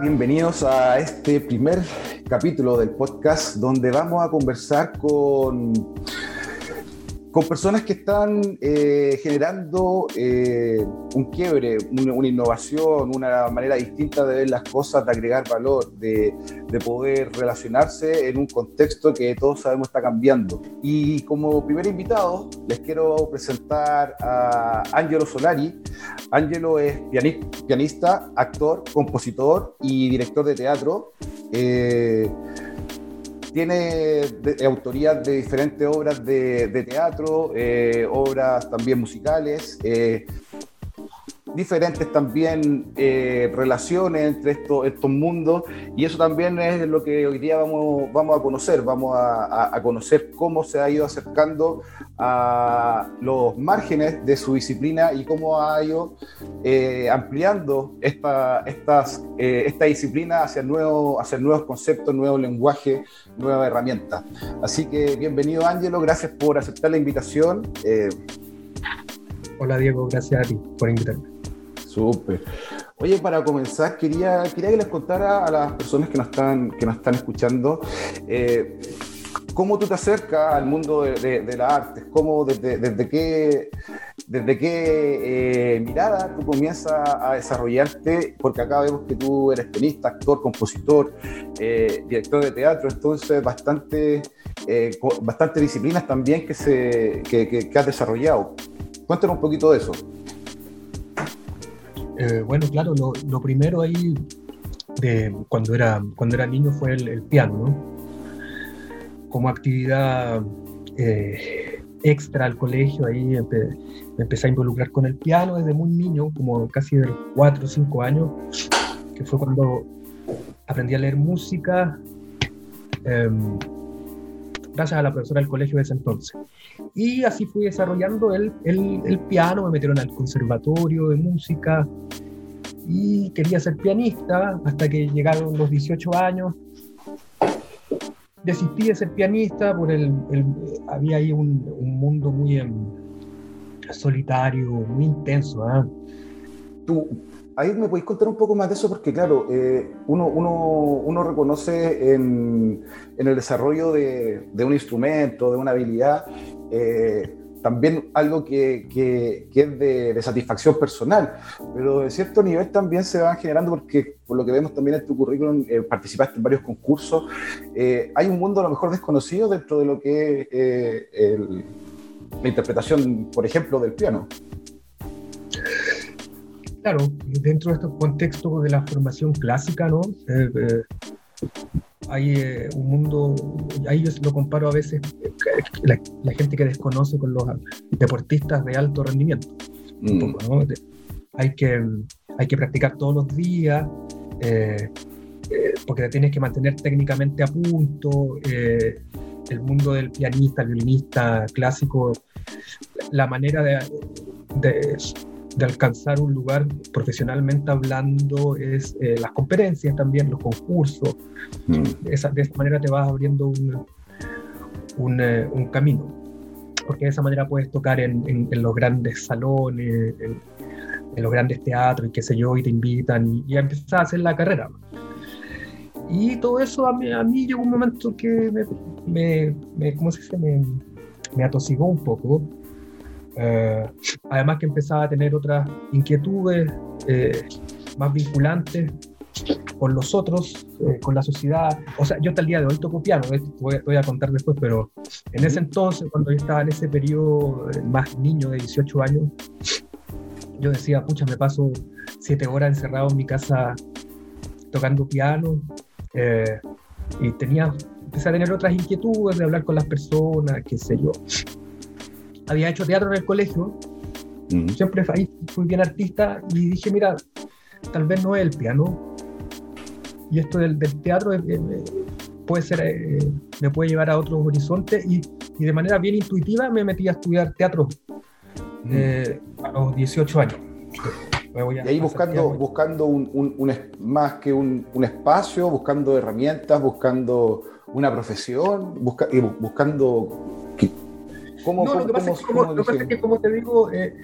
Bienvenidos a este primer capítulo del podcast donde vamos a conversar con con personas que están eh, generando eh, un quiebre, una, innovación, una manera distinta de ver las cosas, de agregar valor, de, de, poder relacionarse en un contexto que todos sabemos está cambiando. Y como primer invitado, les quiero presentar a Angelo Solari. Angelo es pianista, actor, compositor y director de teatro. Eh, tiene autoría de diferentes obras de, teatro, eh, obras también musicales. Eh, diferentes también eh, relaciones entre estos, estos mundos y eso también es lo que hoy día vamos, vamos a conocer, vamos a, conocer cómo se ha ido acercando a los márgenes de su disciplina y cómo ha ido eh, ampliando esta, estas, eh, esta disciplina hacia, nuevo, hacia nuevos conceptos, nuevos lenguajes, nuevas herramientas. Así que bienvenido Ángelo, gracias por aceptar la invitación. Hola Diego, gracias a ti por invitarme. Oye, para comenzar, quería, quería que les contara a las personas que nos están, que nos están escuchando eh, cómo tú te acercas al mundo de, de, las artes, cómo, desde, desde qué, desde qué eh, mirada tú comienzas a desarrollarte, porque acá vemos que tú eres pianista, actor, compositor, eh, director de teatro, entonces bastante, bastante disciplinas también que, se, que, que has desarrollado. Cuéntanos un poquito de eso. Eh, bueno, claro, lo, primero ahí de cuando era, cuando era niño fue el, piano, ¿no? Como actividad eh, extra al colegio, ahí me empecé a involucrar con el piano desde muy niño, como casi de 4 o 5 años, que fue cuando aprendí a leer música. Em, gracias a la profesora del colegio de ese entonces. Y así fui desarrollando el, el, el, piano, me metieron al conservatorio de música y quería ser pianista hasta que llegaron los 18 años. Desistí de ser pianista por el, había ahí un, un mundo muy em, solitario, muy intenso. ¿ah? Tú, ahí me podéis contar un poco más de eso, porque claro, eh, uno, uno, uno, reconoce en, en el desarrollo de, de, un instrumento, de una habilidad, eh, también algo que, que, es de, satisfacción personal, pero de cierto nivel también se van generando porque, por lo que vemos también en tu currículum, eh, participaste en varios concursos, hay un mundo a lo mejor desconocido dentro de lo que es la interpretación, por ejemplo, del piano. Claro, dentro de este contexto de la formación clásica, ¿no? Eh, eh, hay eh, un mundo, ahí yo lo comparo a veces, la, gente que desconoce con los deportistas de alto rendimiento. Mm. hay, que, hay que practicar todos los días, porque te tienes que mantener técnicamente a punto. el mundo del pianista, el violinista clásico, la manera de, de de alcanzar un lugar profesionalmente hablando es eh, las conferencias también, los concursos. Mm. De, esa, manera te vas abriendo un, un, eh, un, camino, porque de esa manera puedes tocar en, en, los grandes salones, en, los grandes teatros y qué sé yo, y te invitan y, y empezar a hacer la carrera. Y todo eso a mí, a mí llegó un momento que me, me, me ¿cómo se dice? Me, me atosigó un poco eh, además que empezaba a tener otras inquietudes eh, más vinculantes con los otros, eh, con la sociedad. O sea, yo hasta el día de hoy toco piano, voy, voy, a contar después, pero en ese entonces, cuando yo estaba en ese periodo más niño de 18 años, yo decía, pucha, me paso siete horas encerrado en mi casa tocando piano y tenía, empecé a tener otras inquietudes de hablar con las personas, qué sé yo había hecho teatro en el colegio, siempre fui bien artista y dije, mira, tal vez no es el piano. Y esto del, teatro eh, eh, puede ser, eh, me puede llevar a otros horizontes y, y, de manera bien intuitiva me metí a estudiar teatro a los 18 años. y ahí buscando, buscando un, un, más que un, un, espacio, buscando herramientas, buscando una profesión, busca, buscando no, lo que pasa, es que, como, te digo, eh,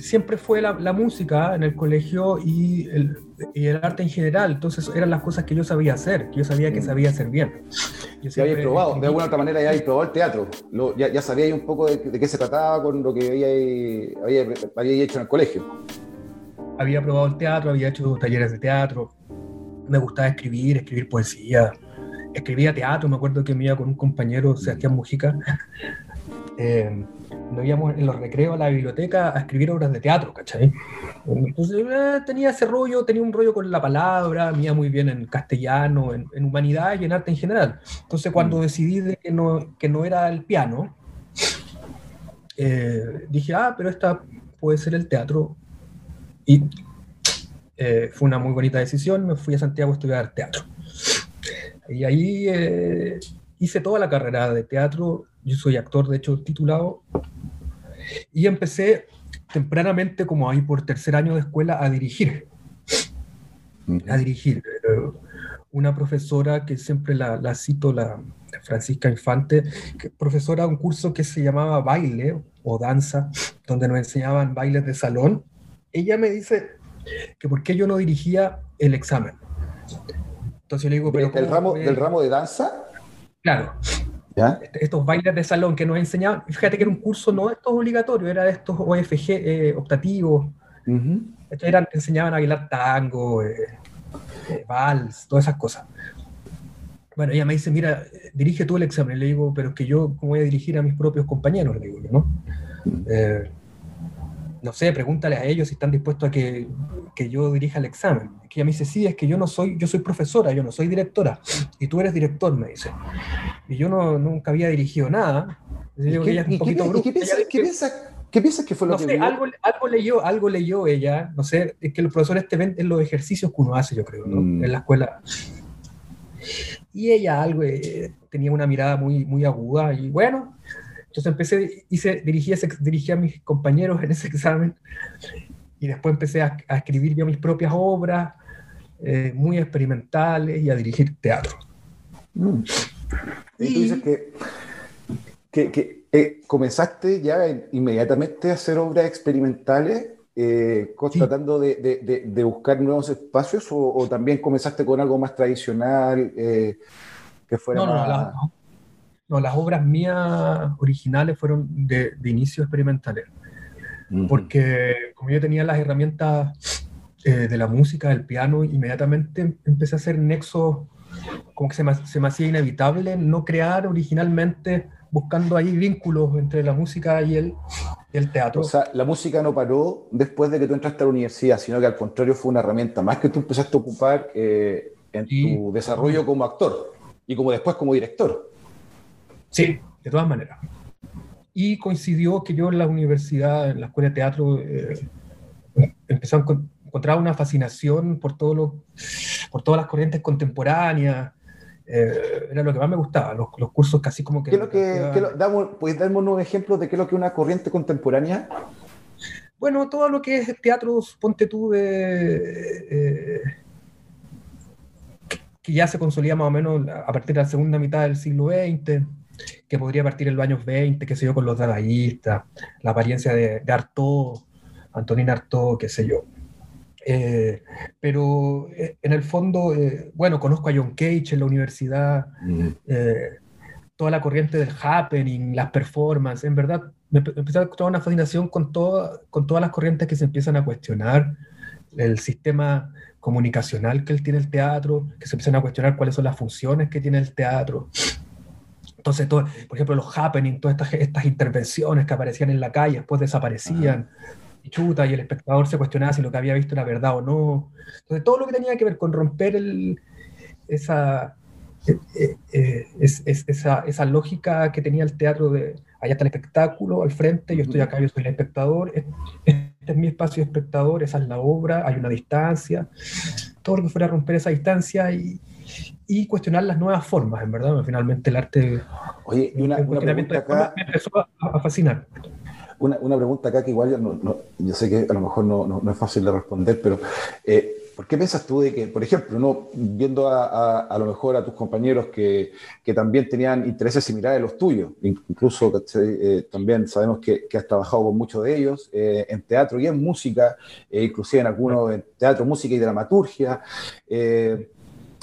siempre fue la, música en el colegio y el, arte en general. Entonces eran las cosas que yo sabía hacer, que yo sabía que mm. sabía hacer bien. Yo ya había probado, de alguna otra manera ya había probado el teatro. ya, ya sabía un poco de, qué se trataba con lo que había, había, hecho en el colegio. Había probado el teatro, había hecho talleres de teatro. Me gustaba escribir, escribir poesía. Escribía teatro, me acuerdo que me iba con un compañero, Sebastián Mujica. Eh, nos íbamos en los recreos a la biblioteca a escribir obras de teatro, ¿cachai? Entonces eh, tenía ese rollo, tenía un rollo con la palabra, iba muy bien en castellano, en, humanidad y en arte en general. Entonces cuando mm. decidí de que, no, que no era el piano, eh, dije, ah, pero esta puede ser el teatro. Y eh, fue una muy bonita decisión, me fui a Santiago a estudiar teatro. Y ahí hice toda la carrera de teatro, yo soy actor, de hecho, titulado, y empecé tempranamente, como ahí por tercer año de escuela, a dirigir. A dirigir. Eh, una profesora que siempre la, cito, la, Francisca Infante, que, profesora de un curso que se llamaba baile o danza, donde nos enseñaban bailes de salón. Ella me dice que por qué yo no dirigía el examen. Entonces yo le digo, pero... ¿Del ramo, ¿Del ramo de danza? Claro. Estos bailes de salón que nos enseñaban, fíjate que era un curso no de estos obligatorios, era de estos OFG eh, optativos. Eran, te enseñaban a bailar tango, eh, eh, vals, todas esas cosas. Bueno, ella me dice, mira, dirige tú el examen. Le digo, pero es que yo, ¿cómo voy a dirigir a mis propios compañeros? Le digo, ¿no? No sé, pregúntale a ellos si están dispuestos a que, que, yo dirija el examen. Que ella me dice, sí, es que yo no soy, yo soy profesora, yo no soy directora, y tú eres director, me dice. Y yo no, nunca había dirigido nada. ¿Qué piensas que fue lo no sé, algo, algo, leyó, algo leyó ella, no sé, es que los profesores te ven en los ejercicios que uno hace, yo creo, ¿no? Mm. en la escuela. Y ella algo, eh, tenía una mirada muy, muy aguda, y bueno, entonces empecé, hice, dirigí, dirigí a mis compañeros en ese examen y después empecé a, escribir yo mis propias obras, eh, muy experimentales y a dirigir teatro. Mm. Y, tú dices que, que, eh, comenzaste ya inmediatamente a hacer obras experimentales, eh, tratando de, de, de, buscar nuevos espacios o, también comenzaste con algo más tradicional que fuera no, más... no, no, las obras mías originales fueron de, inicio experimentales. Porque como yo tenía las herramientas eh, de la música, del piano, inmediatamente empecé a hacer nexos, como que se me, se me hacía inevitable no crear originalmente buscando ahí vínculos entre la música y el, el, teatro. O sea, la música no paró después de que tú entraste a la universidad, sino que al contrario fue una herramienta más que tú empezaste a ocupar eh, en tu desarrollo como actor y como después como director. Sí, de todas maneras. Y coincidió que yo en la universidad, en la escuela de teatro, eh, empecé a encontrar una fascinación por, todo lo, por todas las corrientes contemporáneas. Eh, era lo que más me gustaba, los, los cursos casi como que... ¿Qué lo que, damos, ¿Puedes darme unos ejemplos de qué es lo que una corriente contemporánea? Bueno, todo lo que es teatro, ponte tú de... Eh, que ya se consolida más o menos a partir de la segunda mitad del siglo XX, que podría partir en los años 20, qué sé yo, con los dadaístas, la apariencia de, de Artaud, Antonín Artaud, qué sé yo. Eh, pero eh, en el fondo, eh, bueno, conozco a John Cage en la universidad, mm. toda la corriente del happening, las performances, en verdad, me empecé a toda una fascinación con, con todas las corrientes que se empiezan a cuestionar el sistema comunicacional que él tiene el teatro, que se empiezan a cuestionar cuáles son las funciones que tiene el teatro, entonces, todo, por ejemplo, los happening, todas estas, estas, intervenciones que aparecían en la calle, después desaparecían, y chuta, y el espectador se cuestionaba si lo que había visto era verdad o no. Entonces, todo lo que tenía que ver con romper el, esa, eh, eh, eh, es, esa, esa, lógica que tenía el teatro de allá está el espectáculo al frente, yo estoy acá, yo soy el espectador, este, es mi espacio de espectador, esa es la obra, hay una distancia, todo lo que fuera a romper esa distancia y, y cuestionar las nuevas formas, en verdad. Finalmente el arte. Oye, y una, pregunta acá. Me empezó a, fascinar. Una, una, pregunta acá que igual no, yo sé que a lo mejor no, no, es fácil de responder, pero eh, ¿Por qué piensas tú de que, por ejemplo, no viendo a, lo mejor a tus compañeros que, también tenían intereses similares a los tuyos, incluso eh, también sabemos que, has trabajado con muchos de ellos eh, en teatro y en música, eh, inclusive en algunos en teatro, música y dramaturgia,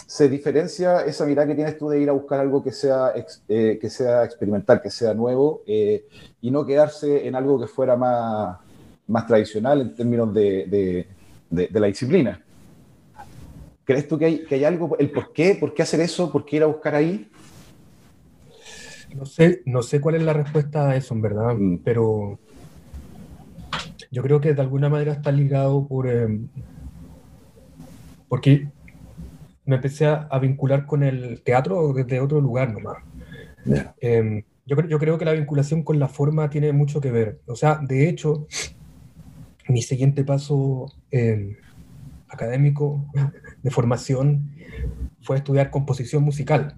¿se diferencia esa mirada que tienes tú de ir a buscar algo que sea, que sea experimental, que sea nuevo y no quedarse en algo que fuera más, más tradicional en términos de la disciplina? ¿Crees tú que hay, que hay algo, el por qué, por qué hacer eso, por qué ir a buscar ahí? No sé, no sé cuál es la respuesta a eso, en verdad, mm. pero yo creo que de alguna manera está ligado por... Em, porque me empecé a, vincular con el teatro desde otro lugar nomás. Em, yo, yo creo que la vinculación con la forma tiene mucho que ver. O sea, de hecho, mi siguiente paso em, académico de formación fue estudiar composición musical.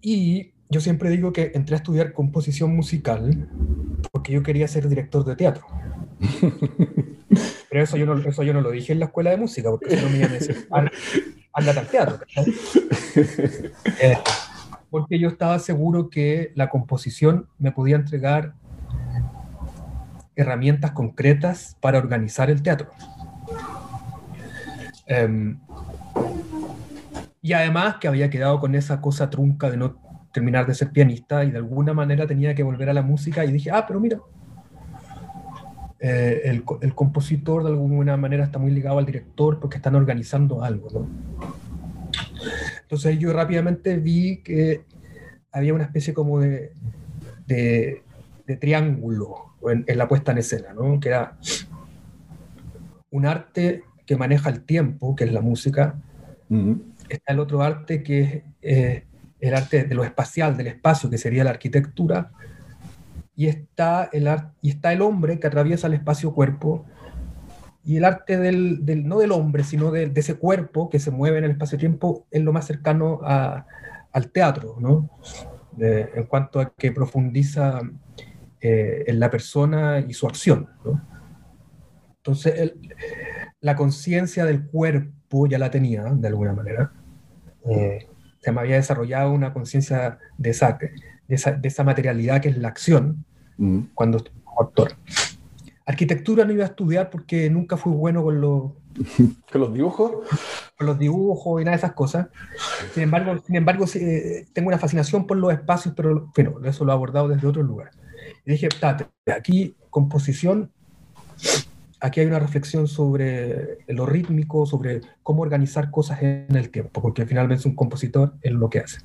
Y yo siempre digo que entré a estudiar composición musical porque yo quería ser director de teatro. Pero eso yo no, eso yo no lo dije en la escuela de música, porque si no me iban a decir, anda al teatro. Eh, porque yo estaba seguro que la composición me podía entregar herramientas concretas para organizar el teatro. Em, y además que había quedado con esa cosa trunca de no terminar de ser pianista y de alguna manera tenía que volver a la música y dije, ah, pero mira, eh, el, el, compositor de alguna manera está muy ligado al director porque están organizando algo, ¿no? Entonces yo rápidamente vi que había una especie como de, de, triángulo en, en, la puesta en escena, ¿no? Que era un arte que maneja el tiempo, que es la música. Está el otro arte que es eh, el arte de lo espacial, del espacio, que sería la arquitectura. Y está el, y está el hombre que atraviesa el espacio-cuerpo. Y el arte del, del, no del hombre, sino de, ese cuerpo que se mueve en el espacio-tiempo es lo más cercano a, al teatro, ¿no? en cuanto a que profundiza eh, en la persona y su acción. ¿no? Entonces, la conciencia del cuerpo ya la tenía, de alguna manera. Eh, se me había desarrollado una conciencia de esa, de, esa, materialidad que es la acción mm. cuando como actor. Arquitectura no iba a estudiar porque nunca fui bueno con los... ¿Con los dibujos? Con los dibujos y nada de esas cosas. Sin embargo, sin embargo tengo una fascinación por los espacios, pero bueno, eso lo he abordado desde otro lugar. Y dije, aquí composición aquí hay una reflexión sobre lo rítmico, sobre cómo organizar cosas en el tiempo, porque finalmente un compositor es lo que hace,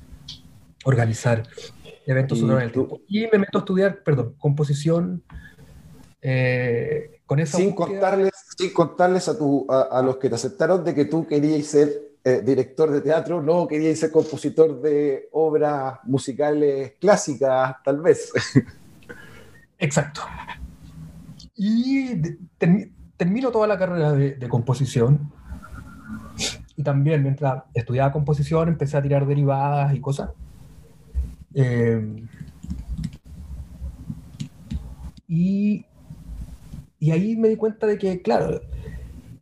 organizar eventos en el tiempo. Y me meto a estudiar, perdón, composición eh, con esa sin contarles Sin contarles a, tu, a, los que te aceptaron de que tú querías ser eh, director de teatro, no querías ser compositor de obras musicales clásicas, tal vez. Exacto. Y termino toda la carrera de, composición. Y también mientras estudiaba composición empecé a tirar derivadas y cosas. Eh, y, y, ahí me di cuenta de que, claro,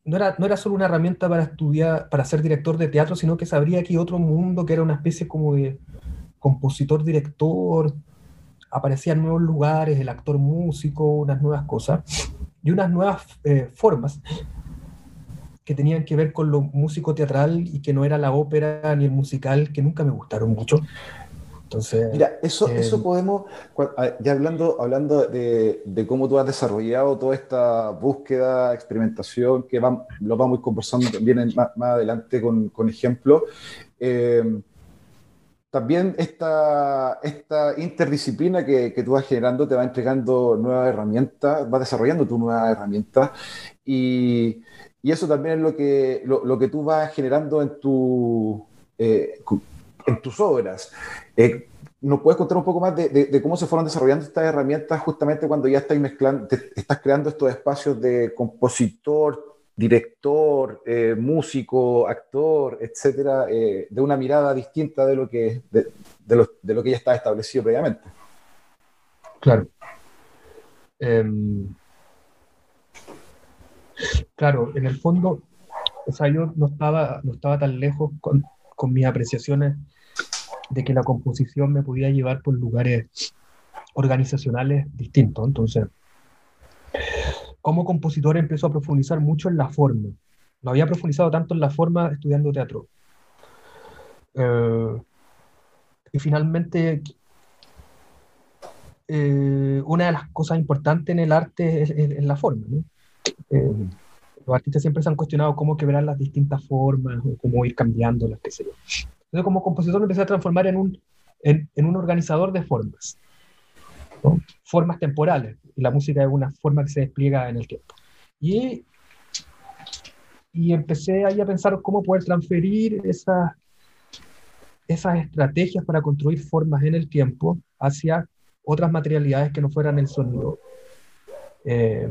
no era, no era solo una herramienta para estudiar, para ser director de teatro, sino que sabría aquí otro mundo que era una especie como de compositor-director, aparecían nuevos lugares, el actor músico, unas nuevas cosas y unas nuevas eh, formas que tenían que ver con lo músico teatral y que no era la ópera ni el musical, que nunca me gustaron mucho. Entonces, Mira, eso, eso eh, podemos, ya hablando, hablando de, de, cómo tú has desarrollado toda esta búsqueda, experimentación, que lo vamos conversando también más, más, adelante con, con ejemplos. Eh, también esta, esta interdisciplina que, que, tú vas generando te va entregando nuevas herramientas, va desarrollando tu nuevas herramientas y, y, eso también es lo que, lo, lo que tú vas generando en, tu, eh, en tus obras. Eh, ¿Nos puedes contar un poco más de, cómo se fueron desarrollando estas herramientas justamente cuando ya estás mezclando, estás creando estos espacios de compositor, director, eh, músico, actor, etcétera, eh, de una mirada distinta de lo que, de, lo, que ya está establecido previamente. Claro. Em, Claro, en el fondo, o sea, yo no estaba, no estaba tan lejos con, con mis apreciaciones de que la composición me podía llevar por lugares organizacionales distintos. Entonces, como compositor empezó a profundizar mucho en la forma. No había profundizado tanto en la forma estudiando teatro. Eh, y finalmente, eh, una de las cosas importantes en el arte es, la forma. Eh, los artistas siempre se han cuestionado cómo quebrar las distintas formas, o cómo ir cambiándolas, qué sé yo. Entonces, como compositor me empecé a transformar en un, en, en un organizador de formas. Formas temporales. La música es una forma que se despliega en el tiempo. Y, y empecé ahí a pensar cómo poder transferir esas, esas estrategias para construir formas en el tiempo hacia otras materialidades que no fueran el sonido. Eh,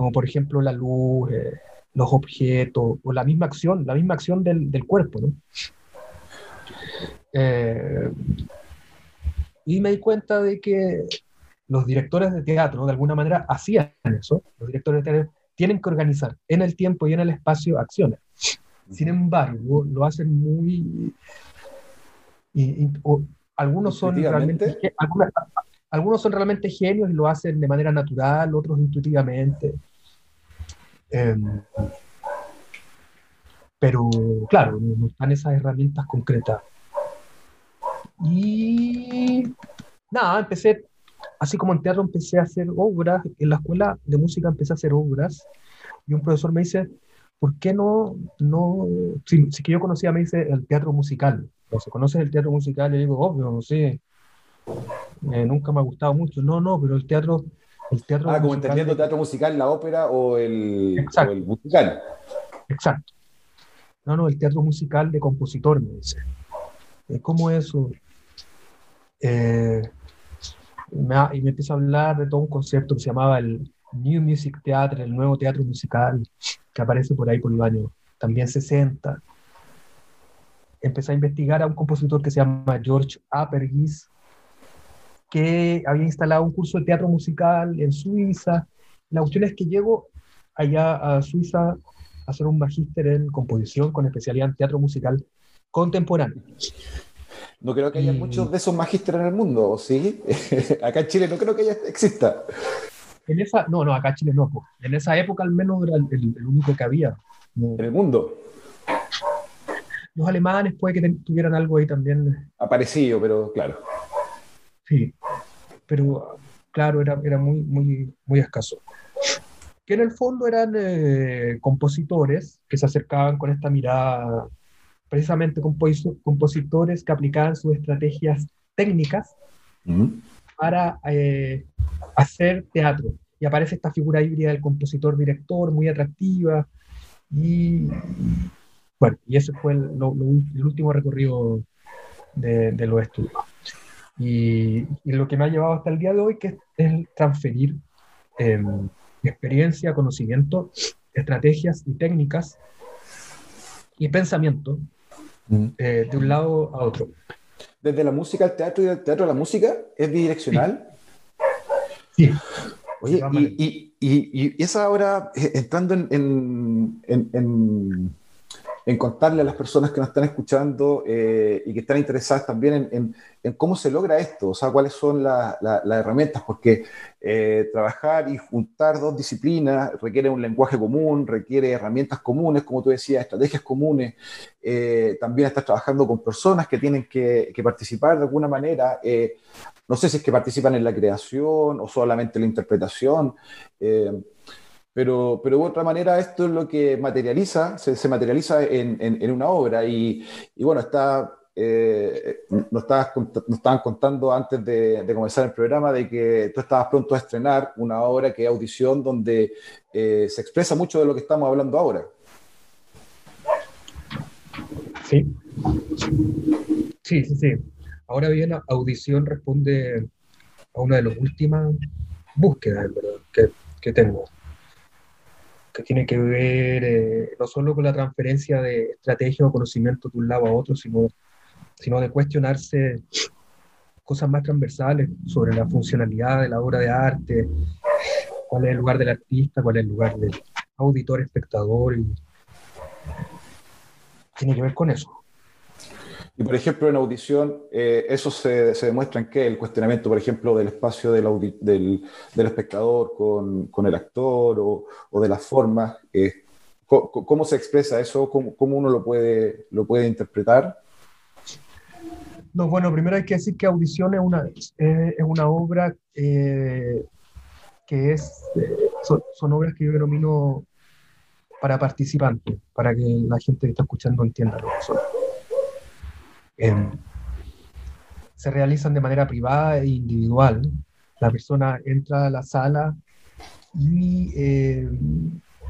como por ejemplo la luz, eh, los objetos, o la misma acción, la misma acción del, del cuerpo. ¿no? Eh, y me di cuenta de que los directores de teatro, de alguna manera, hacían eso. Los directores de teatro tienen que organizar en el tiempo y en el espacio acciones. Sin embargo, lo hacen muy... Y, algunos son realmente... algunos son realmente genios y lo hacen de manera natural, otros intuitivamente. Em, pero claro, no están esas herramientas concretas. Y nada, empecé, así como en teatro empecé a hacer obras, en la escuela de música empecé a hacer obras, y un profesor me dice, ¿por qué no, no, si, que yo conocía, me dice, el teatro musical? O sea, ¿conoces el teatro musical? Y digo, obvio, sí, eh, nunca me ha gustado mucho. No, no, pero el teatro... El teatro ah, como entendiendo teatro musical, la ópera o el, o el musical. Exacto. No, no, el teatro musical de compositor, me dice. ¿Cómo eso? Eh, y me empieza a hablar de todo un concepto que se llamaba el New Music Theater, el nuevo teatro musical, que aparece por ahí por el año también 60. Empecé a investigar a un compositor que se llama George Apergis, que había instalado un curso de teatro musical en Suiza. La cuestión es que llego allá a Suiza a hacer un magíster en composición con especialidad en teatro musical contemporáneo. No creo que haya muchos de esos magísteres en el mundo, ¿sí? acá en Chile no creo que haya, exista. En esa, no, no, acá en Chile no. En esa época al menos era el, único que había. En el mundo. Los alemanes puede que tuvieran algo ahí también. Aparecido, pero claro. Sí, pero claro, era, era muy, muy, muy escaso. Que en el fondo eran eh, compositores que se acercaban con esta mirada precisamente compositores que aplicaban sus estrategias técnicas para eh, hacer teatro. Y aparece esta figura híbrida del compositor-director muy atractiva. Y bueno, y ese fue el, último recorrido de, los estudios. Y, lo que me ha llevado hasta el día de hoy, que es, transferir em, experiencia, conocimiento, estrategias y técnicas y pensamiento eh, de un lado a otro. Desde la música al teatro y del teatro a la música, ¿es bidireccional? Sí. Oye, y, y, y, esa ahora, eh, entrando en, en en contarle a las personas que nos están escuchando eh, y que están interesadas también en, en, cómo se logra esto, o sea, cuáles son las herramientas, porque eh, trabajar y juntar dos disciplinas requiere un lenguaje común, requiere herramientas comunes, como tú decías, estrategias comunes, eh, también estás trabajando con personas que tienen que participar de alguna manera, no sé si es que participan en la creación o solamente en la interpretación. Pero, pero de otra manera esto es lo que materializa, se, materializa en, una obra y, y bueno, está, eh, nos, estaban contando antes de, comenzar el programa de que tú estabas pronto a estrenar una obra que es Audición, donde eh, se expresa mucho de lo que estamos hablando ahora. Sí, sí, sí, sí. Ahora bien, Audición responde a una de las últimas búsquedas, que tengo tiene que ver eh, no solo con la transferencia de estrategia o conocimiento de un lado a otro, sino, sino de cuestionarse cosas más transversales sobre la funcionalidad de la obra de arte, cuál es el lugar del artista, cuál es el lugar del auditor, espectador, tiene que ver con eso. Y por ejemplo, en audición, eh, eso se, se, demuestra en qué? El cuestionamiento, por ejemplo, del espacio del, espectador con, con, el actor o, o de las formas. Eh, ¿cómo, se expresa eso? ¿Cómo, ¿Cómo, uno lo puede, lo puede interpretar? No, bueno, primero hay que decir que Audición es una, es una obra eh, que es, son, son, obras que yo denomino para participantes, para que la gente que está escuchando entienda lo que son. Eh, se realizan de manera privada e individual. La persona entra a la sala y eh,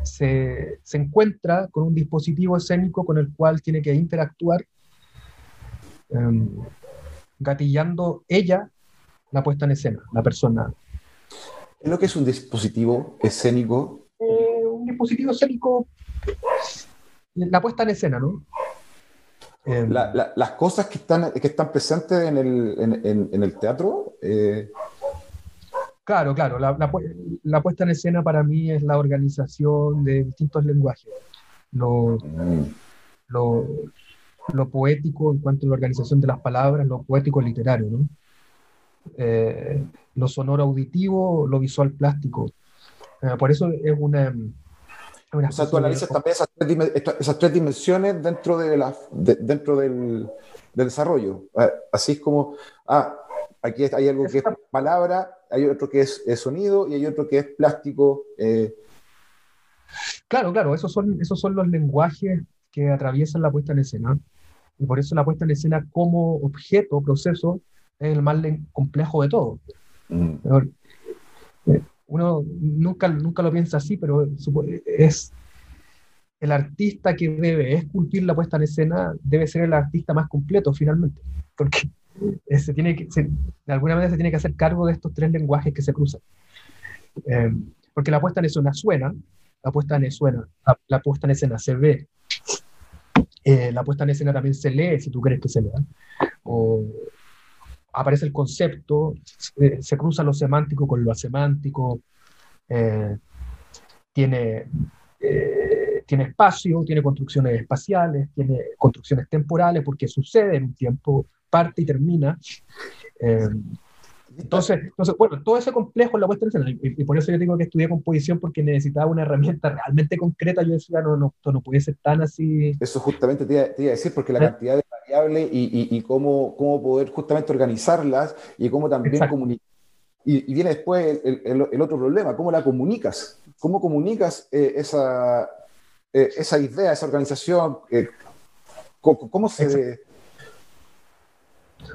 se, se, encuentra con un dispositivo escénico con el cual tiene que interactuar, eh, gatillando ella la puesta en escena, la persona. ¿Es lo que es un dispositivo escénico? Eh, un dispositivo escénico, la puesta en escena, ¿no? Eh, la, la, las cosas que están, que están presentes en el, en, en, el teatro. Eh... Claro, claro. La, la, puesta en escena para mí es la organización de distintos lenguajes. Lo, mm. lo, lo, poético en cuanto a la organización de las palabras, lo poético literario, ¿no? Eh, lo sonoro auditivo, lo visual plástico. Eh, por eso es una o sea, tú analizas también esas tres, esas tres, dimensiones dentro, de la, de, dentro del, del, desarrollo. Ah, así es como, ah, aquí hay algo que es palabra, hay otro que es, es sonido y hay otro que es plástico. Eh. Claro, claro, esos son, esos son los lenguajes que atraviesan la puesta en escena. Y por eso la puesta en escena como objeto, proceso, es el más complejo de todo. Mm uno nunca, nunca lo piensa así, pero es el artista que debe esculpir la puesta en escena, debe ser el artista más completo finalmente, porque se tiene que, de alguna manera se tiene que hacer cargo de estos tres lenguajes que se cruzan. Eh, porque la puesta en escena suena, la puesta en escena, la, la puesta en escena se ve, eh, la puesta en escena también se lee, si tú crees que se lea, aparece el concepto, se, se cruza lo semántico con lo asemántico, eh, tiene, eh, tiene espacio, tiene construcciones espaciales, tiene construcciones temporales, porque sucede en un tiempo, parte y termina. Eh, entonces, entonces, bueno, todo ese complejo en la puesta en escena, y, y, por eso yo digo que estudié composición, porque necesitaba una herramienta realmente concreta. Yo decía, no, no, no puede ser tan así. Eso justamente te iba, te iba a decir, porque la cantidad de y, y, y cómo, cómo, poder justamente organizarlas y cómo también comunicar. Y, y, viene después el, el, el, otro problema, ¿cómo la comunicas? ¿Cómo comunicas eh, esa, eh, esa idea, esa organización? Eh, ¿cómo, ¿cómo, se...?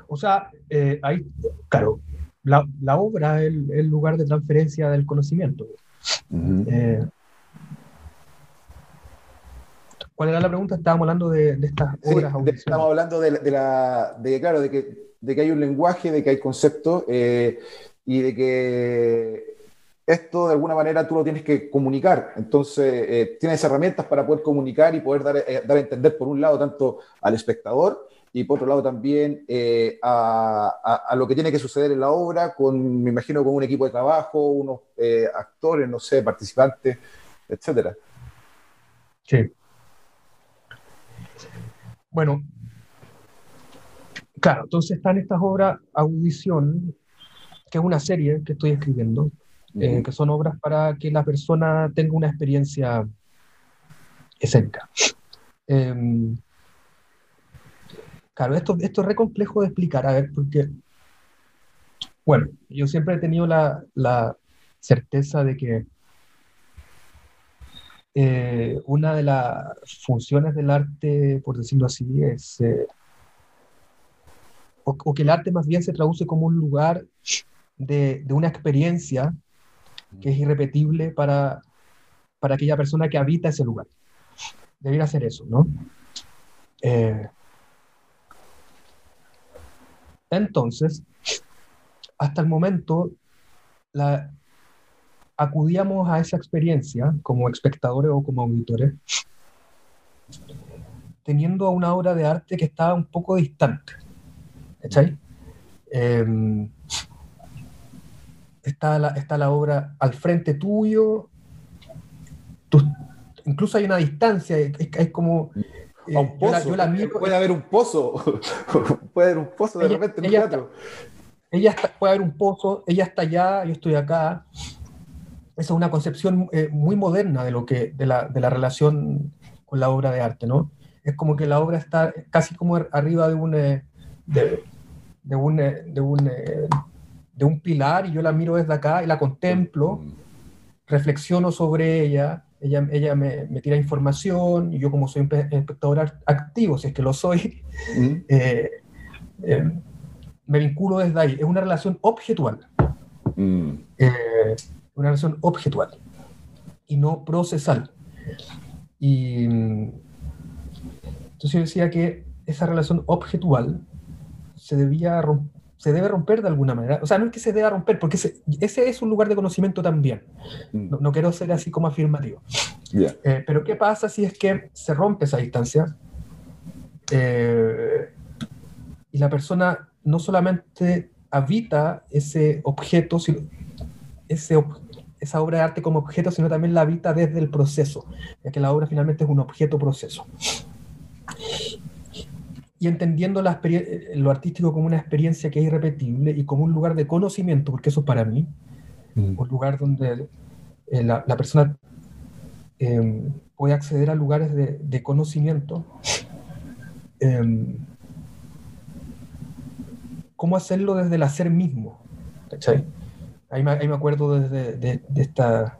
O sea, eh, ahí, claro, la, la obra es el, el, lugar de transferencia del conocimiento. Uh -huh. ¿Cuál era la pregunta? Estábamos hablando de, de estas obras sí, Estamos hablando de, de, la, de, claro, de que, de que hay un lenguaje, de que hay conceptos eh, y de que esto de alguna manera tú lo tienes que comunicar. Entonces, eh, tienes herramientas para poder comunicar y poder dar, eh, dar, a entender, por un lado, tanto al espectador y por otro lado también eh, a, a, a, lo que tiene que suceder en la obra, con, me imagino, con un equipo de trabajo, unos actores, no sé, participantes, etcétera. Sí. Bueno, claro, entonces están estas obras Audición, que es una serie que estoy escribiendo, eh, que son obras para que la persona tenga una experiencia escénica. Eh, claro, esto, esto es re complejo de explicar, a ver, porque, bueno, yo siempre he tenido la, la certeza de que eh, una de las funciones del arte, por decirlo así, es, eh, o, que el arte más bien se traduce como un lugar de, de una experiencia que es irrepetible para, para, aquella persona que habita ese lugar. Debería ser eso, ¿no? Eh, entonces, hasta el momento, la, acudíamos a esa experiencia como espectadores o como auditores, teniendo una obra de arte que estaba un poco distante. ¿Cachai? Eh, está, la, está la obra al frente tuyo, incluso hay una distancia, es, es como... a un pozo. Yo la, miro, puede haber un pozo, puede haber un pozo de repente en ella, un ella puede haber un pozo, ella está allá, yo estoy acá. Esa es una concepción eh, muy moderna de, lo que, de, la, de la relación con la obra de arte, ¿no? Es como que la obra está casi como arriba de un, eh, de, de un, eh, de un, de un pilar y yo la miro desde acá y la contemplo, mm. reflexiono sobre ella, ella, ella me, me, tira información y yo como soy un espectador activo, si es que lo soy, mm. eh, eh, me vinculo desde ahí. Es una relación objetual. Mm. Eh, una relación objetual y no procesal. Y entonces yo decía que esa relación objetual se debía se debe romper de alguna manera. O sea, no es que se deba romper, porque ese, es un lugar de conocimiento también. Mm. No, quiero ser así como afirmativo. Eh, pero ¿qué pasa si es que se rompe esa distancia? Eh, y la persona no solamente habita ese objeto, ese, esa obra de arte como objeto, sino también la habita desde el proceso, ya que la obra finalmente es un objeto proceso y entendiendo la eh, lo artístico como una experiencia que es irrepetible y como un lugar de conocimiento, porque eso para mí, mm. un lugar donde eh, la, la, persona em, puede acceder a lugares de, de conocimiento. Em, ¿Cómo hacerlo desde el hacer mismo? Ahí me, ahí me acuerdo desde, de, de esta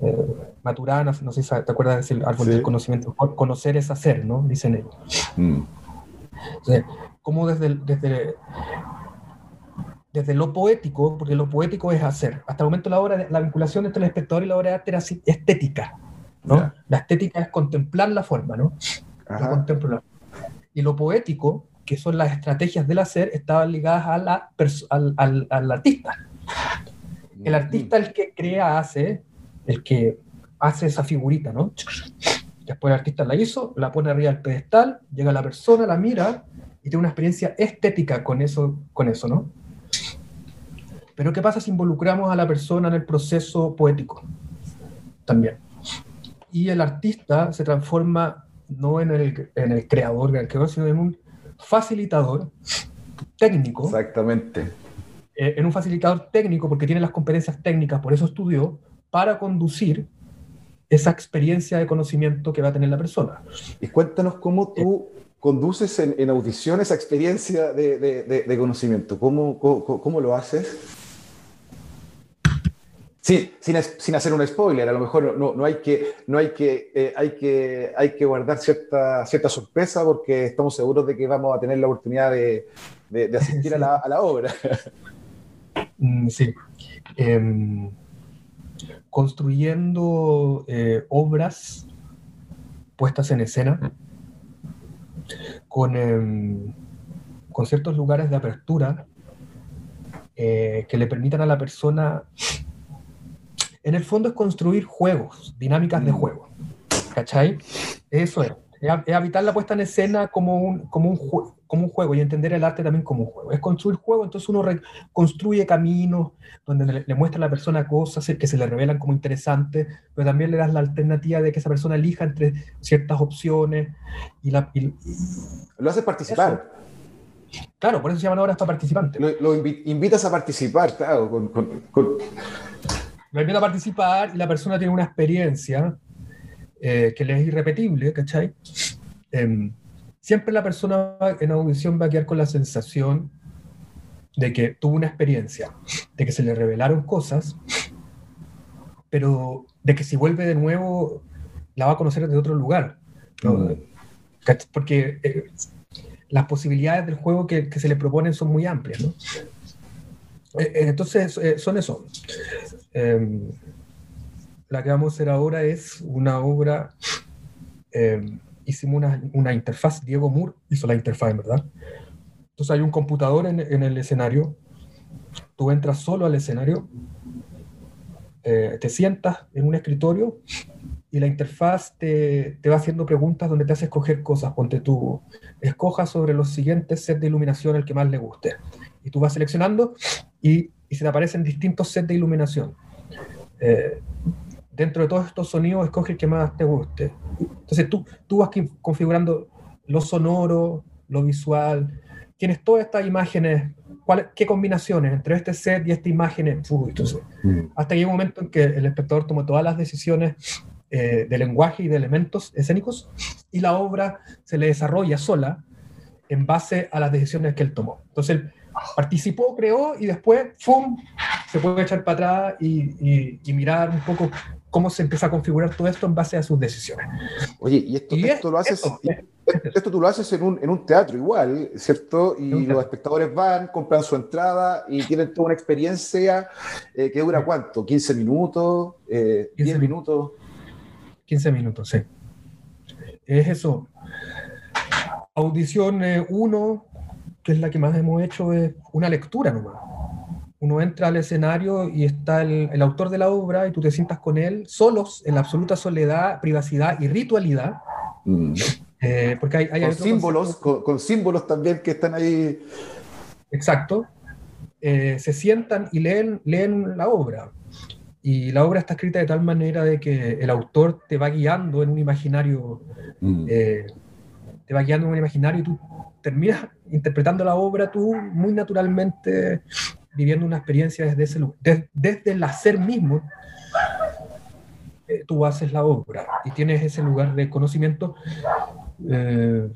eh, Maturana, no sé si te acuerdas del árbol del conocimiento, conocer es hacer, ¿no? Dicen ellos. Mm. Entonces, como desde, desde, desde lo poético, porque lo poético es hacer. Hasta el momento la, obra, la vinculación entre el espectador y la obra de arte era estética. ¿no? La estética es contemplar la forma, ¿no? Y lo poético, que son las estrategias del hacer, estaban ligadas a la al, al, al, artista. El artista el que crea, hace, el que hace esa figurita, ¿no? Después el artista la hizo, la pone arriba del pedestal, llega la persona, la mira y tiene una experiencia estética con eso, con eso, ¿no? Pero ¿qué pasa si involucramos a la persona en el proceso poético? También. Y el artista se transforma no en el, en el creador, sino en un facilitador técnico. Exactamente. Eh, en un facilitador técnico, porque tiene las competencias técnicas, por eso estudió, para conducir esa experiencia de conocimiento que va a tener la persona. Y cuéntanos cómo tú conduces en, audición esa experiencia de, conocimiento. ¿Cómo, cómo, lo haces? Sí, sin, sin, hacer un spoiler, a lo mejor no, no hay, que, no hay, que, eh, hay, que, hay que guardar cierta, cierta sorpresa porque estamos seguros de que vamos a tener la oportunidad de, asistir a, la, a, la, obra. Mm, sí. Em, construyendo eh, obras puestas en escena con, em, con ciertos lugares de apertura eh, que le permitan a la persona, en el fondo es construir juegos, dinámicas de mm. juego. ¿Cachai? Eso es es, habitar la puesta en escena como un, como, un como un juego y entender el arte también como un juego. Es construir juego, entonces uno construye caminos donde le, muestra a la persona cosas que se le revelan como interesantes, pero también le das la alternativa de que esa persona elija entre ciertas opciones. Y, la, lo haces participar. Claro, por eso se llaman obras para participantes. Lo, invitas a participar, claro. Lo invita a participar y la persona tiene una experiencia eh, que le es irrepetible, ¿cachai? Em, siempre la persona en audición va a quedar con la sensación de que tuvo una experiencia, de que se le revelaron cosas, pero de que si vuelve de nuevo la va a conocer desde otro lugar. Mm. Porque eh, las posibilidades del juego que, se le proponen son muy amplias. ¿no? Eh, entonces, son eso. Em, la que vamos a hacer ahora es una obra, eh, hicimos una, una, interfaz, Diego Moore hizo la interfaz, ¿verdad? Entonces hay un computador en, en el escenario, tú entras solo al escenario, eh, te sientas en un escritorio y la interfaz te, te, va haciendo preguntas donde te hace escoger cosas. Ponte tú, escoja sobre los siguientes sets de iluminación el que más le guste. Y tú vas seleccionando y, y se te aparecen distintos sets de iluminación. Eh, dentro de todos estos sonidos, escoge el que más te guste. Entonces tú, tú vas configurando lo sonoro, lo visual, tienes todas estas imágenes, ¿qué combinaciones entre este set y esta imagen? entonces, mm. Hasta que llega un momento en que el espectador toma todas las decisiones eh, de lenguaje y de elementos escénicos y la obra se le desarrolla sola en base a las decisiones que él tomó. Entonces él participó, creó y después ¡fum! se puede echar para atrás y, mirar un poco cómo se empieza a configurar todo esto en base a sus decisiones. Oye, y esto, esto lo haces... esto tú lo haces en un, en un teatro igual, ¿cierto? Y los espectadores van, compran su entrada y tienen toda una experiencia eh, que dura cuánto? ¿15 minutos? Eh, ¿10 minutos? 15 minutos, sí. Es eso. Audición 1, que es la que más hemos hecho, es una lectura nomás. Uno entra al escenario y está el, autor de la obra y tú te sientas con él, solos, en la absoluta soledad, privacidad y ritualidad. Mm. Eh, porque hay, con símbolos, con, símbolos también que están ahí. Exacto. Eh, se sientan y leen, leen la obra. Y la obra está escrita de tal manera de que el autor te va guiando en un imaginario, mm. eh, te va guiando en un imaginario y tú terminas interpretando la obra tú muy naturalmente, viviendo una experiencia desde, ese, desde el hacer mismo. tú haces la obra y tienes ese lugar de conocimiento eh,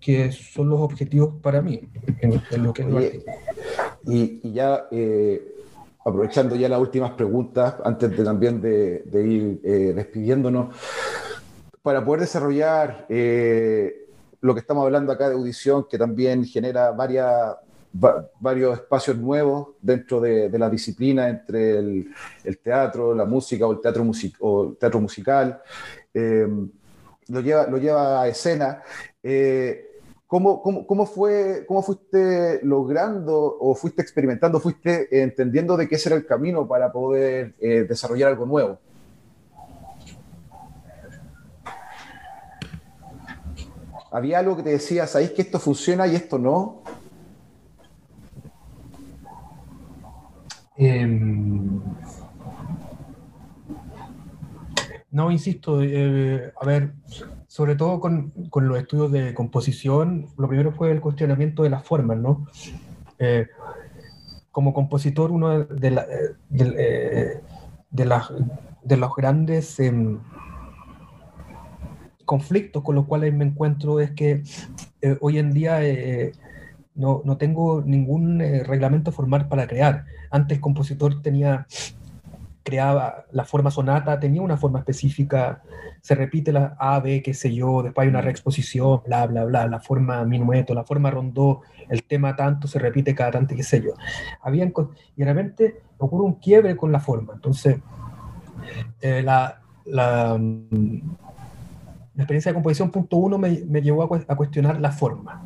que son los objetivos para mí en, lo que es y, y, ya eh, aprovechando ya las últimas preguntas, antes de también de, ir eh, despidiéndonos, para poder desarrollar eh, lo que estamos hablando acá de audición, que también genera varias, varios espacios nuevos dentro de, la disciplina entre el, teatro, la música o el teatro, o teatro musical, eh, lo, lleva, lo lleva a escena. ¿Cómo, cómo, cómo, fue, ¿Cómo fuiste logrando o fuiste experimentando, fuiste entendiendo de qué era el camino para poder eh, desarrollar algo nuevo? ¿Había algo que te decía, sabéis que esto funciona y esto no? Em, no, insisto, eh, a ver, sobre todo con, con, los estudios de composición, lo primero fue el cuestionamiento de las formas, ¿no? Eh, como compositor, uno de, la, eh, de, de, de los grandes em, conflictos con los cuales me encuentro es que hoy en día no, no, tengo ningún reglamento formal para crear. Antes el compositor tenía creaba la forma sonata, tenía una forma específica, se repite la A, B, qué sé yo, después hay una mm. reexposición, bla, bla, bla, la forma minueto, la forma rondó, el tema tanto se repite cada tanto, qué sé yo. Habían, y realmente ocurre un quiebre con la forma. Entonces, eh, la, la, mm, la, experiencia de composición punto uno me, me llevó a, a cuestionar la forma.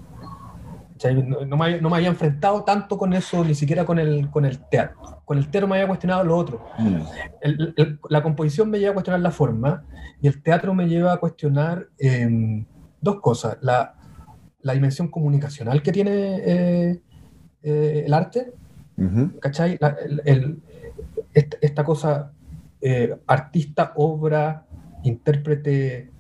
No, me, no, me, había enfrentado tanto con eso, ni siquiera con el, con el teatro. Con el teatro me había cuestionado lo otro. Mm. la composición me lleva a cuestionar la forma y el teatro me lleva a cuestionar em, dos cosas. La, la, dimensión comunicacional que tiene eh, eh, el arte, ¿cachai? el, esta, cosa, eh, artista, obra, intérprete,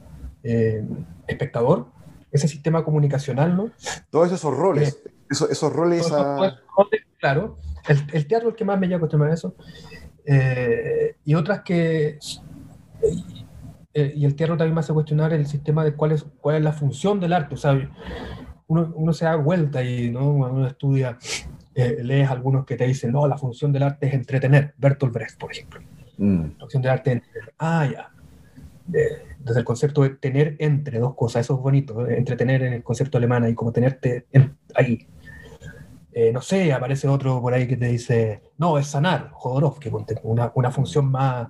espectador ese sistema comunicacional, ¿no? Todos esos roles, esos, roles... Claro, el, teatro es el que más me lleva a cuestionar eso. Eh, y otras que... Eh, y el teatro también me hace cuestionar el sistema de cuál es, cuál es la función del arte. O sea, uno, uno se da vuelta y ¿no? uno estudia, eh, lees algunos que te dicen, no, la función del arte es entretener. Bertolt Brecht, por ejemplo. Mm. La función del arte es entretener. Ah, ya desde el concepto de tener entre dos cosas, eso es bonito, entretener en el concepto alemán ahí, como tenerte ahí. Eh, no sé, aparece otro por ahí que te dice, no, es sanar, Jodorowsky, una, una función más,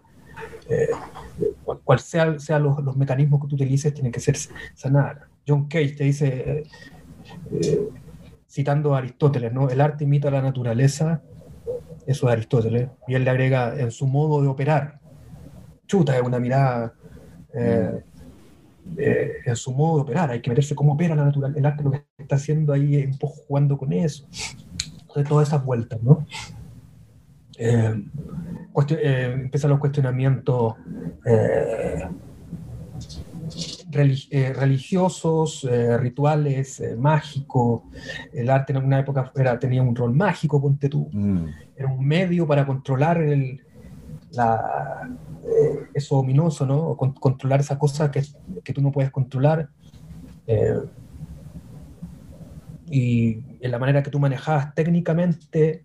eh, cual, sean sea los, los, mecanismos que tú utilices, tienen que ser sanar. John Cage te dice, eh, citando a Aristóteles, ¿no? el arte imita la naturaleza, eso es Aristóteles, y él le agrega en su modo de operar. Chuta, es una mirada eh, eh, en su modo de operar, hay que verse cómo opera la naturaleza, el arte, lo que está haciendo ahí, un poco jugando con eso, de todas esas vueltas, ¿no? Eh, eh, empiezan los cuestionamientos eh, eh, religiosos, rituales, mágicos. El arte en alguna época era, tenía un rol mágico, ponte tú. Mm. Era un medio para controlar el, eso ominoso, ¿no? O controlar esa cosa que, que, tú no puedes controlar. y en la manera que tú manejabas técnicamente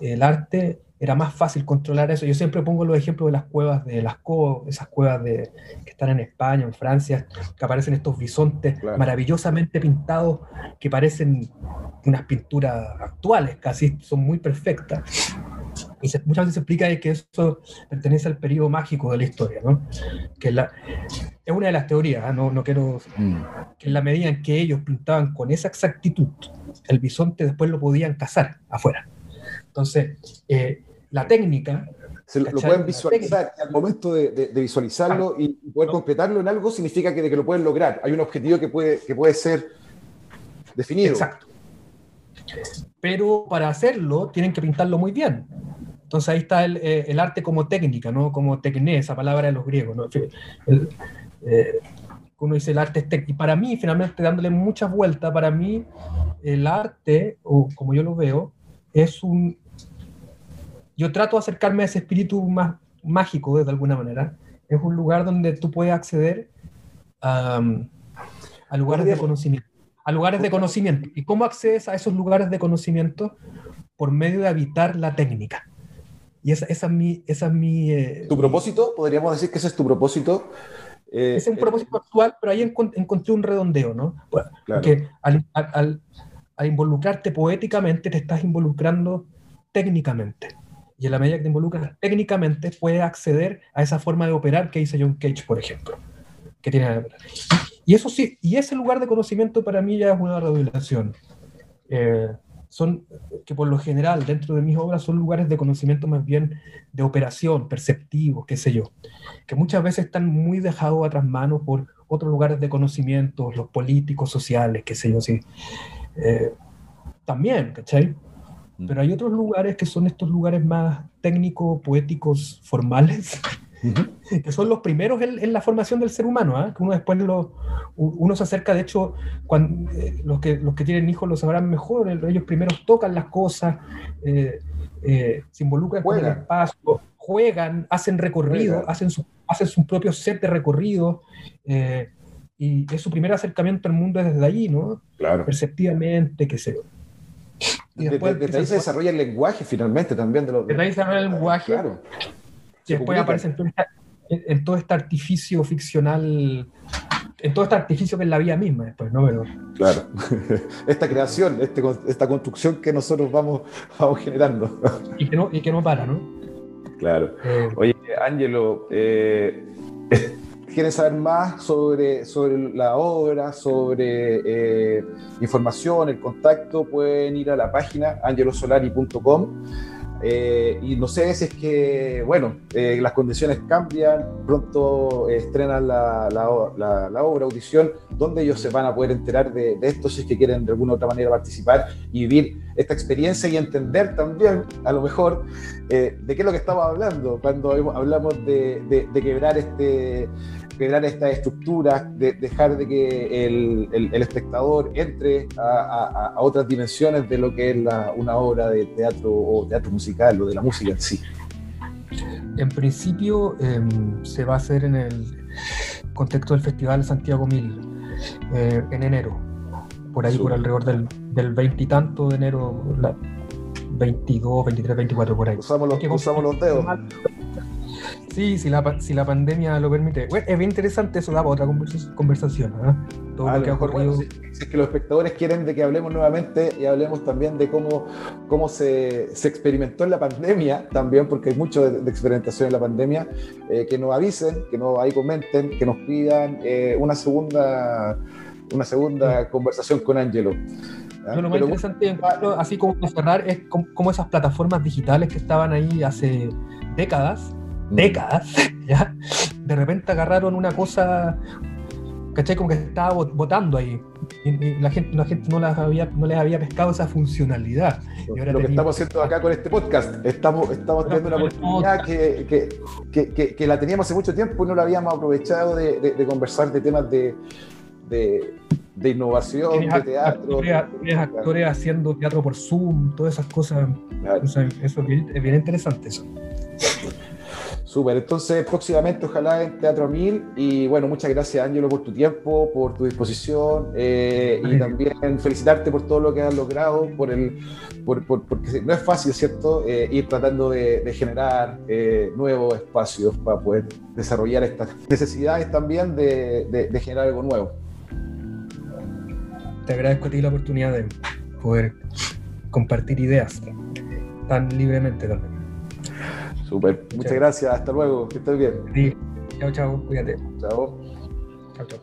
el arte era más fácil controlar eso. Yo siempre pongo los ejemplos de las cuevas de las Co, esas cuevas de, que están en España, en Francia, que aparecen estos bisontes maravillosamente pintados que parecen unas pinturas actuales, casi son muy perfectas. Y muchas veces se explica que eso pertenece al periodo mágico de la historia, ¿no? Que la, es una de las teorías, ¿ah? no, no quiero... Mm. Que en la medida en que ellos pintaban con esa exactitud, el bisonte después lo podían cazar afuera. Entonces, eh, la técnica... Se lo, pueden visualizar, al momento de, visualizarlo y poder concretarlo en algo significa que, de que lo pueden lograr. Hay un objetivo que puede, que puede ser definido. Exacto. Pero para hacerlo tienen que pintarlo muy bien. Entonces ahí está el, eh, el arte como técnica, ¿no? Como tecné, esa palabra de los griegos. ¿no? Eh, uno dice el arte es técnico. Y para mí, finalmente, dándole muchas vueltas, para mí el arte, o como yo lo veo, es un, yo trato de acercarme a ese espíritu más mágico de alguna manera. Es un lugar donde tú puedes acceder a, lugares de conocimiento. A lugares de conocimiento. ¿Y cómo accedes a esos lugares de conocimiento? Por medio de habitar la técnica. Y esa, esa es mi... Esa es mi eh, ¿Tu propósito? ¿Podríamos decir que ese es tu propósito? Eh, es un propósito actual, pero ahí encontré un redondeo, ¿no? Porque al, al, al, involucrarte poéticamente te estás involucrando técnicamente y en la medida que te involucras técnicamente puedes acceder a esa forma de operar que dice John Cage, por ejemplo. Que tiene... Y eso sí, y ese lugar de conocimiento para mí ya es una revelación. Eh, son, que por lo general dentro de mis obras son lugares de conocimiento más bien de operación, perceptivos, qué sé yo, que muchas veces están muy dejados a otras manos por otros lugares de conocimiento, los políticos, sociales, qué sé yo, sí. Eh, también, ¿cachai? Mm. Pero hay otros lugares que son estos lugares más técnicos, poéticos, formales, que son los primeros en, la formación del ser humano, ¿ah? que uno después lo, uno se acerca, de hecho, cuando, eh, los, que, los que tienen hijos lo sabrán mejor, ellos primero tocan las cosas, eh, eh, se involucran con el espacio, juegan, hacen recorrido, hacen su, hacen su propio set de recorrido, y es su primer acercamiento al mundo desde allí, ¿no? Claro. Perceptivamente, qué sé yo. Y después, de, ahí se desarrolla el lenguaje finalmente también. De, los, de ahí se desarrolla el lenguaje. Claro. Después aparece en todo, este, artificio ficcional, en todo este artificio que es la vida misma después, ¿no? Pero, claro. Esta creación, este, esta construcción que nosotros vamos, vamos generando. Y que no, y que no para, ¿no? Claro. Eh, Oye, Ángelo, eh, quieren saber más sobre, sobre la obra, sobre eh, información, el contacto, pueden ir a la página angelosolari.com. Eh, y no sé si es que, bueno, eh, las condiciones cambian, pronto estrenan la, la, obra, audición, donde ellos se van a poder enterar de, esto si es que quieren de alguna otra manera participar y vivir esta experiencia y entender también, a lo mejor, de qué es lo que estamos hablando cuando hablamos de quebrar este, crear estas estructuras, de dejar de que el, el, espectador entre a, a, otras dimensiones de lo que es una obra de teatro o teatro musical o de la música en sí. En principio em, se va a hacer en el contexto del Festival Santiago Mil eh, en enero, por ahí por alrededor del veintitanto de enero, la 22, 23, 24 por ahí. Usamos los, usamos los dedos. Sí, si la, si la pandemia lo permite. Bueno, es bien interesante eso, da para otra conversación. ¿eh? Todo lo que ha ocurrido. si, es que los espectadores quieren de que hablemos nuevamente y hablemos también de cómo, cómo se, se experimentó en la pandemia, también, porque hay mucho de, experimentación en la pandemia, eh, que nos avisen, que nos ahí comenten, que nos pidan eh, una segunda, una segunda conversación con Angelo. ¿Ah? lo más interesante, así como cerrar, es como esas plataformas digitales que estaban ahí hace décadas, décadas, ¿ya? De repente agarraron una cosa, ¿cachai? Como que estaba votando ahí. Y, la, gente, la gente no, las había, no les había pescado esa funcionalidad. lo que estamos haciendo acá con este podcast, estamos, estamos teniendo una oportunidad que, que, que, la teníamos hace mucho tiempo y no la habíamos aprovechado de, de, conversar de temas de, de, innovación, de teatro. Actores, actores haciendo teatro por Zoom, todas esas cosas. eso es bien, es bien interesante eso. Súper, entonces próximamente ojalá en Teatro Mil y bueno, muchas gracias Ángelo por tu tiempo, por tu disposición eh, y también felicitarte por todo lo que has logrado, por el, por, porque no es fácil, ¿cierto? Eh, ir tratando de, generar eh, nuevos espacios para poder desarrollar estas necesidades también de, de, generar algo nuevo. Te agradezco a ti la oportunidad de poder compartir ideas tan libremente también. Super. Muchas gracias. Hasta luego. Que estés bien. Sí. Chao, chao. Cuídate. Chao. Chao, chao.